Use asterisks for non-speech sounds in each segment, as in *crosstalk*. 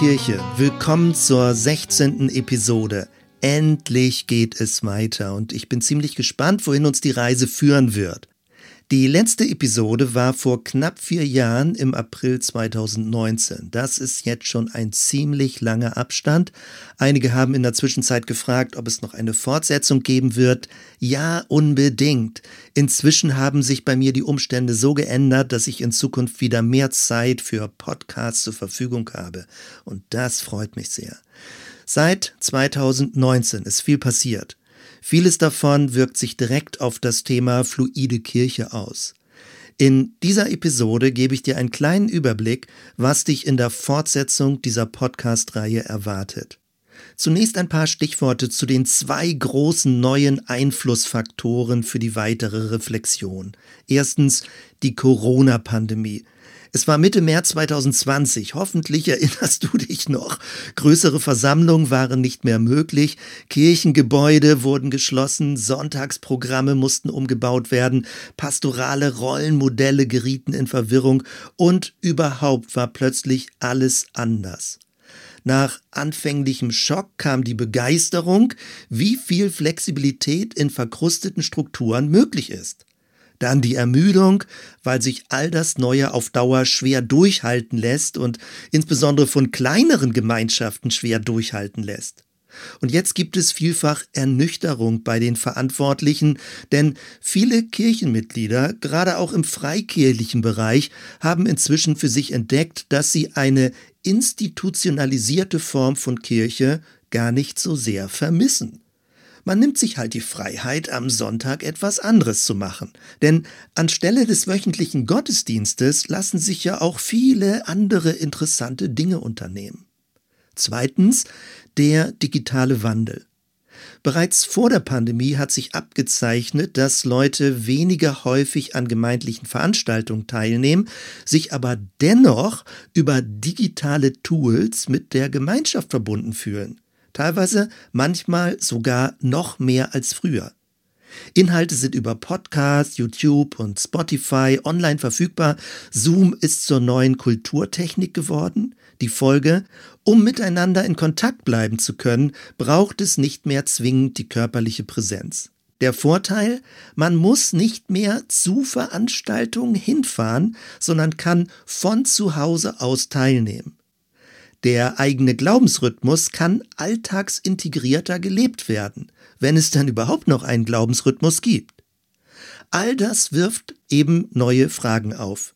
Kirche, willkommen zur 16. Episode. Endlich geht es weiter und ich bin ziemlich gespannt, wohin uns die Reise führen wird. Die letzte Episode war vor knapp vier Jahren im April 2019. Das ist jetzt schon ein ziemlich langer Abstand. Einige haben in der Zwischenzeit gefragt, ob es noch eine Fortsetzung geben wird. Ja, unbedingt. Inzwischen haben sich bei mir die Umstände so geändert, dass ich in Zukunft wieder mehr Zeit für Podcasts zur Verfügung habe. Und das freut mich sehr. Seit 2019 ist viel passiert. Vieles davon wirkt sich direkt auf das Thema fluide Kirche aus. In dieser Episode gebe ich dir einen kleinen Überblick, was dich in der Fortsetzung dieser Podcast-Reihe erwartet. Zunächst ein paar Stichworte zu den zwei großen neuen Einflussfaktoren für die weitere Reflexion. Erstens die Corona-Pandemie. Es war Mitte März 2020. Hoffentlich erinnerst du dich noch. Größere Versammlungen waren nicht mehr möglich. Kirchengebäude wurden geschlossen. Sonntagsprogramme mussten umgebaut werden. Pastorale Rollenmodelle gerieten in Verwirrung. Und überhaupt war plötzlich alles anders. Nach anfänglichem Schock kam die Begeisterung, wie viel Flexibilität in verkrusteten Strukturen möglich ist. Dann die Ermüdung, weil sich all das Neue auf Dauer schwer durchhalten lässt und insbesondere von kleineren Gemeinschaften schwer durchhalten lässt. Und jetzt gibt es vielfach Ernüchterung bei den Verantwortlichen, denn viele Kirchenmitglieder, gerade auch im freikirchlichen Bereich, haben inzwischen für sich entdeckt, dass sie eine institutionalisierte Form von Kirche gar nicht so sehr vermissen. Man nimmt sich halt die Freiheit, am Sonntag etwas anderes zu machen. Denn anstelle des wöchentlichen Gottesdienstes lassen sich ja auch viele andere interessante Dinge unternehmen. Zweitens der digitale Wandel. Bereits vor der Pandemie hat sich abgezeichnet, dass Leute weniger häufig an gemeindlichen Veranstaltungen teilnehmen, sich aber dennoch über digitale Tools mit der Gemeinschaft verbunden fühlen teilweise manchmal sogar noch mehr als früher. Inhalte sind über Podcast, YouTube und Spotify online verfügbar. Zoom ist zur neuen Kulturtechnik geworden. Die Folge, um miteinander in Kontakt bleiben zu können, braucht es nicht mehr zwingend die körperliche Präsenz. Der Vorteil, man muss nicht mehr zu Veranstaltungen hinfahren, sondern kann von zu Hause aus teilnehmen. Der eigene Glaubensrhythmus kann alltagsintegrierter gelebt werden, wenn es dann überhaupt noch einen Glaubensrhythmus gibt. All das wirft eben neue Fragen auf.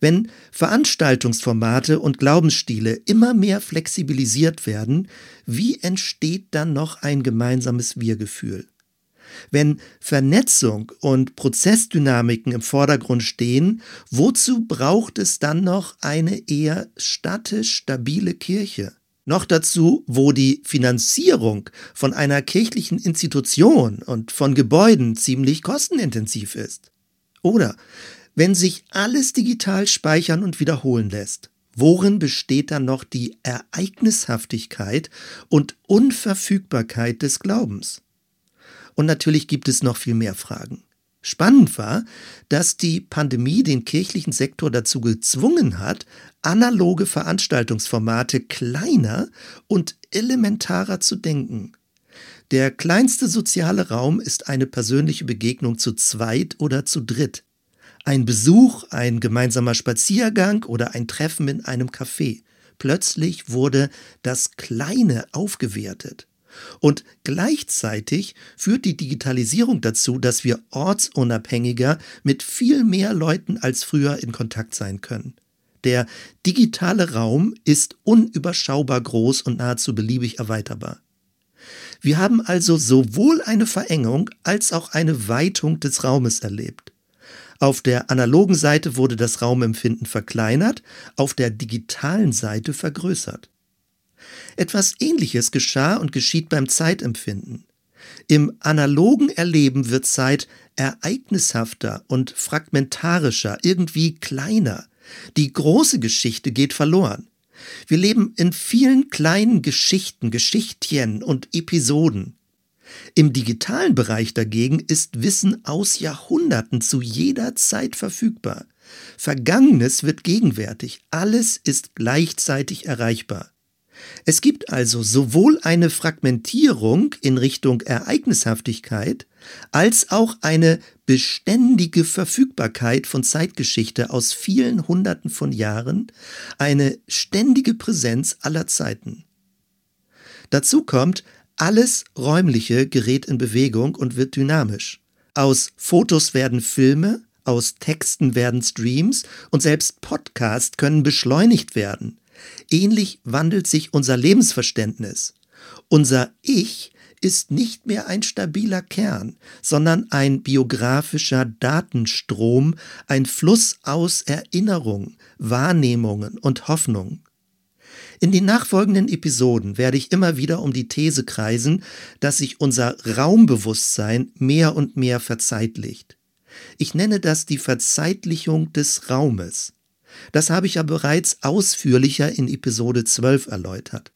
Wenn Veranstaltungsformate und Glaubensstile immer mehr flexibilisiert werden, wie entsteht dann noch ein gemeinsames Wir-Gefühl? Wenn Vernetzung und Prozessdynamiken im Vordergrund stehen, wozu braucht es dann noch eine eher statisch stabile Kirche? Noch dazu, wo die Finanzierung von einer kirchlichen Institution und von Gebäuden ziemlich kostenintensiv ist. Oder wenn sich alles digital speichern und wiederholen lässt, worin besteht dann noch die Ereignishaftigkeit und Unverfügbarkeit des Glaubens? Und natürlich gibt es noch viel mehr Fragen. Spannend war, dass die Pandemie den kirchlichen Sektor dazu gezwungen hat, analoge Veranstaltungsformate kleiner und elementarer zu denken. Der kleinste soziale Raum ist eine persönliche Begegnung zu zweit oder zu dritt. Ein Besuch, ein gemeinsamer Spaziergang oder ein Treffen in einem Café. Plötzlich wurde das Kleine aufgewertet. Und gleichzeitig führt die Digitalisierung dazu, dass wir ortsunabhängiger mit viel mehr Leuten als früher in Kontakt sein können. Der digitale Raum ist unüberschaubar groß und nahezu beliebig erweiterbar. Wir haben also sowohl eine Verengung als auch eine Weitung des Raumes erlebt. Auf der analogen Seite wurde das Raumempfinden verkleinert, auf der digitalen Seite vergrößert. Etwas Ähnliches geschah und geschieht beim Zeitempfinden. Im analogen Erleben wird Zeit ereignishafter und fragmentarischer, irgendwie kleiner. Die große Geschichte geht verloren. Wir leben in vielen kleinen Geschichten, Geschichtchen und Episoden. Im digitalen Bereich dagegen ist Wissen aus Jahrhunderten zu jeder Zeit verfügbar. Vergangenes wird gegenwärtig, alles ist gleichzeitig erreichbar. Es gibt also sowohl eine Fragmentierung in Richtung Ereignishaftigkeit als auch eine beständige Verfügbarkeit von Zeitgeschichte aus vielen Hunderten von Jahren, eine ständige Präsenz aller Zeiten. Dazu kommt, alles Räumliche gerät in Bewegung und wird dynamisch. Aus Fotos werden Filme, aus Texten werden Streams und selbst Podcasts können beschleunigt werden. Ähnlich wandelt sich unser Lebensverständnis. Unser Ich ist nicht mehr ein stabiler Kern, sondern ein biografischer Datenstrom, ein Fluss aus Erinnerungen, Wahrnehmungen und Hoffnungen. In den nachfolgenden Episoden werde ich immer wieder um die These kreisen, dass sich unser Raumbewusstsein mehr und mehr verzeitlicht. Ich nenne das die Verzeitlichung des Raumes. Das habe ich ja bereits ausführlicher in Episode 12 erläutert.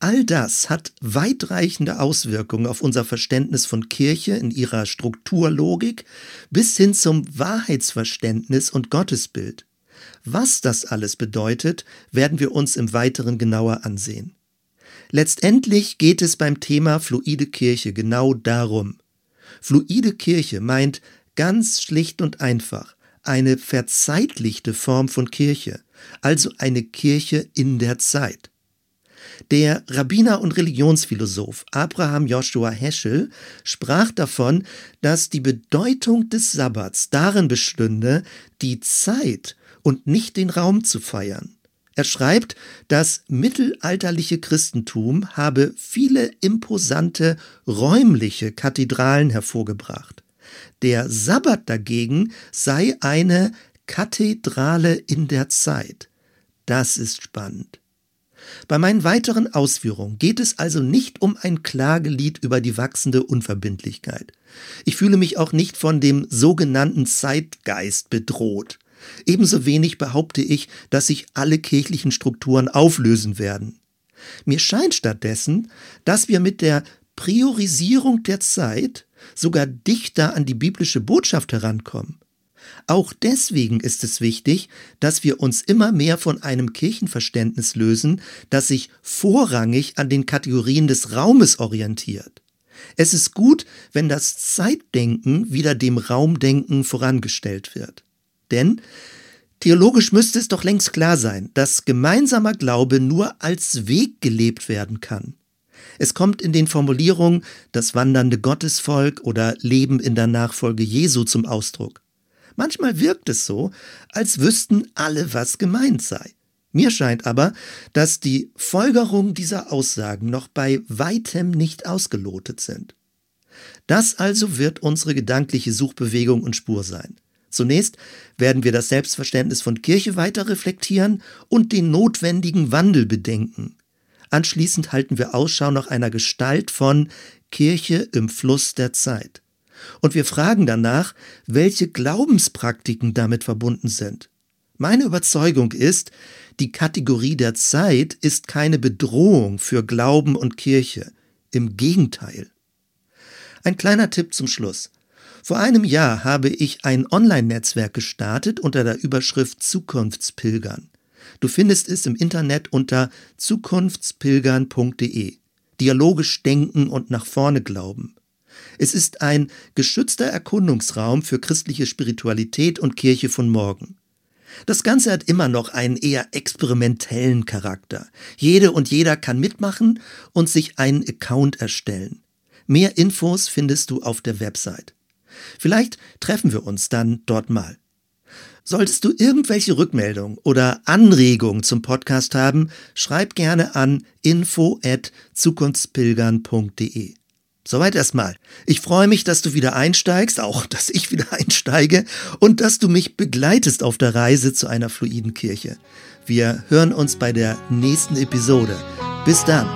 All das hat weitreichende Auswirkungen auf unser Verständnis von Kirche in ihrer Strukturlogik bis hin zum Wahrheitsverständnis und Gottesbild. Was das alles bedeutet, werden wir uns im Weiteren genauer ansehen. Letztendlich geht es beim Thema fluide Kirche genau darum. Fluide Kirche meint ganz schlicht und einfach eine verzeitlichte Form von Kirche, also eine Kirche in der Zeit. Der Rabbiner und Religionsphilosoph Abraham Joshua Heschel sprach davon, dass die Bedeutung des Sabbats darin bestünde, die Zeit und nicht den Raum zu feiern. Er schreibt, das mittelalterliche Christentum habe viele imposante räumliche Kathedralen hervorgebracht. Der Sabbat dagegen sei eine Kathedrale in der Zeit. Das ist spannend. Bei meinen weiteren Ausführungen geht es also nicht um ein Klagelied über die wachsende Unverbindlichkeit. Ich fühle mich auch nicht von dem sogenannten Zeitgeist bedroht. Ebenso wenig behaupte ich, dass sich alle kirchlichen Strukturen auflösen werden. Mir scheint stattdessen, dass wir mit der Priorisierung der Zeit sogar dichter an die biblische Botschaft herankommen. Auch deswegen ist es wichtig, dass wir uns immer mehr von einem Kirchenverständnis lösen, das sich vorrangig an den Kategorien des Raumes orientiert. Es ist gut, wenn das Zeitdenken wieder dem Raumdenken vorangestellt wird. Denn theologisch müsste es doch längst klar sein, dass gemeinsamer Glaube nur als Weg gelebt werden kann. Es kommt in den Formulierungen das wandernde Gottesvolk oder Leben in der Nachfolge Jesu zum Ausdruck. Manchmal wirkt es so, als wüssten alle, was gemeint sei. Mir scheint aber, dass die Folgerungen dieser Aussagen noch bei weitem nicht ausgelotet sind. Das also wird unsere gedankliche Suchbewegung und Spur sein. Zunächst werden wir das Selbstverständnis von Kirche weiter reflektieren und den notwendigen Wandel bedenken. Anschließend halten wir Ausschau nach einer Gestalt von Kirche im Fluss der Zeit. Und wir fragen danach, welche Glaubenspraktiken damit verbunden sind. Meine Überzeugung ist, die Kategorie der Zeit ist keine Bedrohung für Glauben und Kirche. Im Gegenteil. Ein kleiner Tipp zum Schluss. Vor einem Jahr habe ich ein Online-Netzwerk gestartet unter der Überschrift Zukunftspilgern. Du findest es im Internet unter zukunftspilgern.de. Dialogisch denken und nach vorne glauben. Es ist ein geschützter Erkundungsraum für christliche Spiritualität und Kirche von morgen. Das Ganze hat immer noch einen eher experimentellen Charakter. Jede und jeder kann mitmachen und sich einen Account erstellen. Mehr Infos findest du auf der Website. Vielleicht treffen wir uns dann dort mal. Solltest du irgendwelche Rückmeldungen oder Anregungen zum Podcast haben, schreib gerne an info@zukunftspilgern.de. Soweit erstmal. Ich freue mich, dass du wieder einsteigst, auch *laughs* dass ich wieder einsteige und dass du mich begleitest auf der Reise zu einer fluiden Kirche. Wir hören uns bei der nächsten Episode. Bis dann.